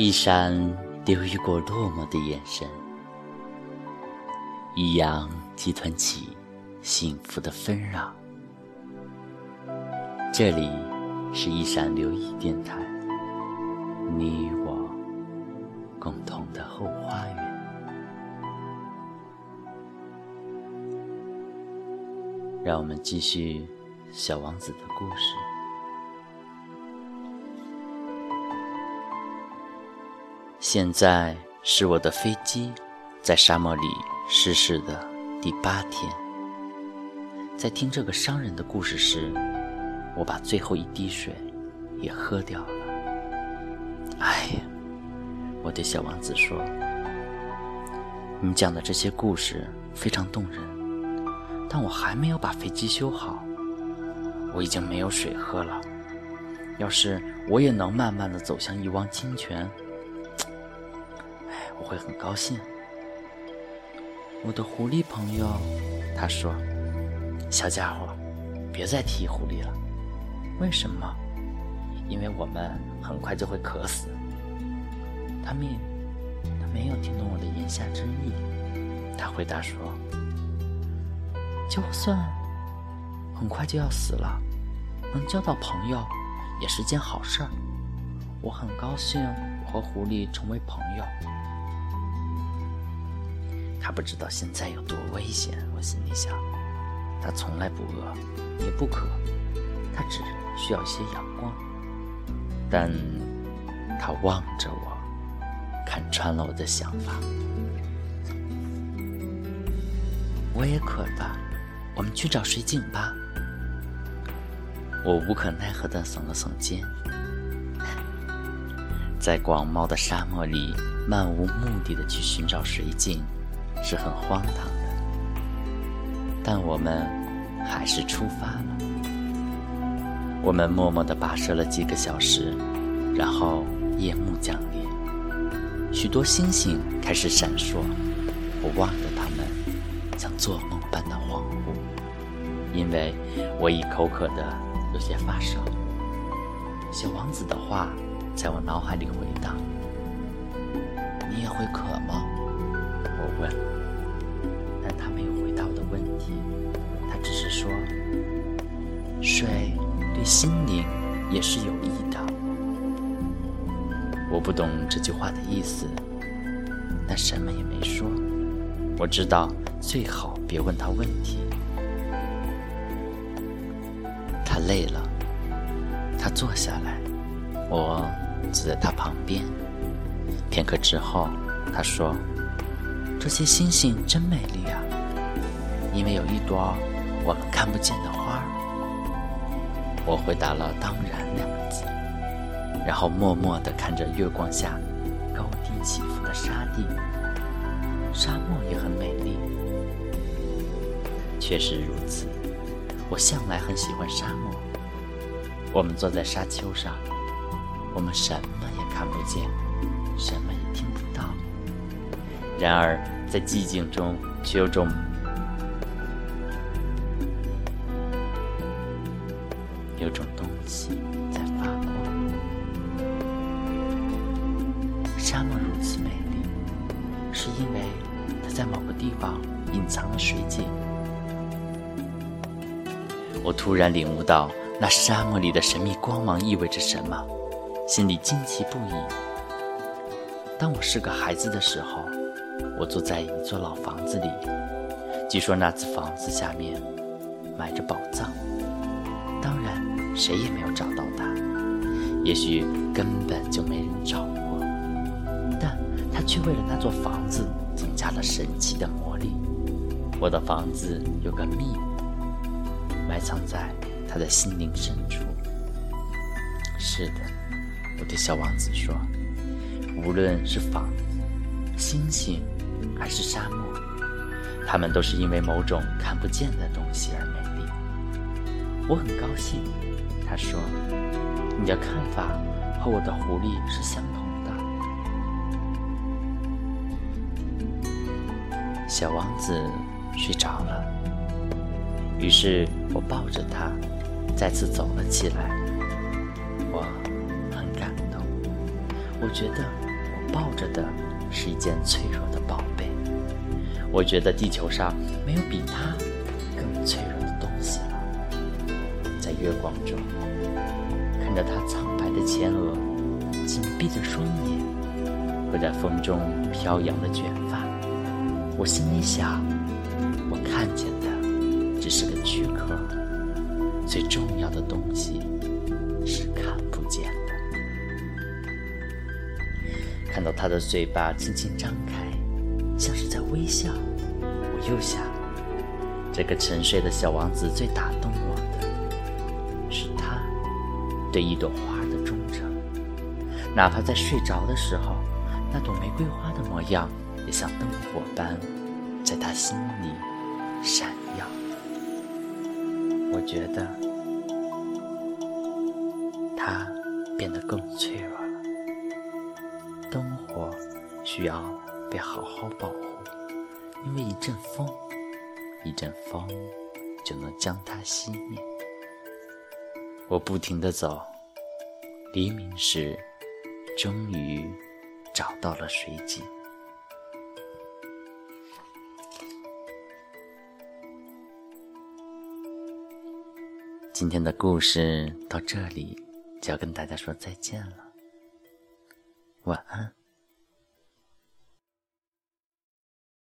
一闪流于过落寞的眼神，一样集团起幸福的纷扰。这里是一闪留意电台，你我共同的后花园。让我们继续小王子的故事。现在是我的飞机在沙漠里失事的第八天。在听这个商人的故事时，我把最后一滴水也喝掉了。哎呀，我对小王子说：“你讲的这些故事非常动人，但我还没有把飞机修好，我已经没有水喝了。要是我也能慢慢的走向一汪清泉。”我会很高兴。我的狐狸朋友，他说：“小家伙，别再提狐狸了。为什么？因为我们很快就会渴死。”他没，他没有听懂我的言下之意。他回答说：“就算很快就要死了，能交到朋友也是件好事儿。我很高兴我和狐狸成为朋友。”他不知道现在有多危险，我心里想。他从来不饿，也不渴，他只需要一些阳光。但他望着我，看穿了我的想法。我也渴了，我们去找水井吧。我无可奈何的耸了耸肩。在广袤的沙漠里，漫无目的的去寻找水井。是很荒唐的，但我们还是出发了。我们默默地跋涉了几个小时，然后夜幕降临，许多星星开始闪烁。我望着它们，像做梦般的恍惚，因为我已口渴的有些发烧。小王子的话在我脑海里回荡：“你也会渴吗？”我问，他只是说：“水对心灵也是有益的。”我不懂这句话的意思，但什么也没说。我知道最好别问他问题。他累了，他坐下来，我坐在他旁边。片刻之后，他说。这些星星真美丽啊！因为有一朵我们看不见的花。我回答了“当然”两个字，然后默默地看着月光下高低起伏的沙地。沙漠也很美丽，确实如此。我向来很喜欢沙漠。我们坐在沙丘上，我们什么也看不见，什么也听不到。然而，在寂静中，却有种有种东西在发光。沙漠如此美丽，是因为它在某个地方隐藏了水井。我突然领悟到，那沙漠里的神秘光芒意味着什么，心里惊奇不已。当我是个孩子的时候。我坐在一座老房子里，据说那座房子下面埋着宝藏，谁也没有找到它，也许根本就没人找过，但它却为了那座房子增加了神奇的魔力。我的房子有个秘密，埋藏在他的心灵深处。是的，我对小王子说，无论是房子、星星。还是沙漠，它们都是因为某种看不见的东西而美丽。我很高兴，他说：“你的看法和我的狐狸是相同的。”小王子睡着了，于是我抱着他再次走了起来。我很感动，我觉得我抱着的是一件脆弱的宝贝。我觉得地球上没有比它更脆弱的东西。月光中，看着他苍白的前额、紧闭的双眼和在风中飘扬的卷发，我心里想：我看见的只是个躯壳，最重要的东西是看不见的。看到他的嘴巴轻轻张开。像是在微笑，我又想，这个沉睡的小王子最打动我，对一朵花的忠诚，哪怕在睡着的时候，那朵玫瑰花的模样也像灯火般在他心里闪耀。我觉得他变得更脆弱了，灯火需要。被好好保护，因为一阵风，一阵风就能将它熄灭。我不停地走，黎明时，终于找到了水井。今天的故事到这里就要跟大家说再见了，晚安。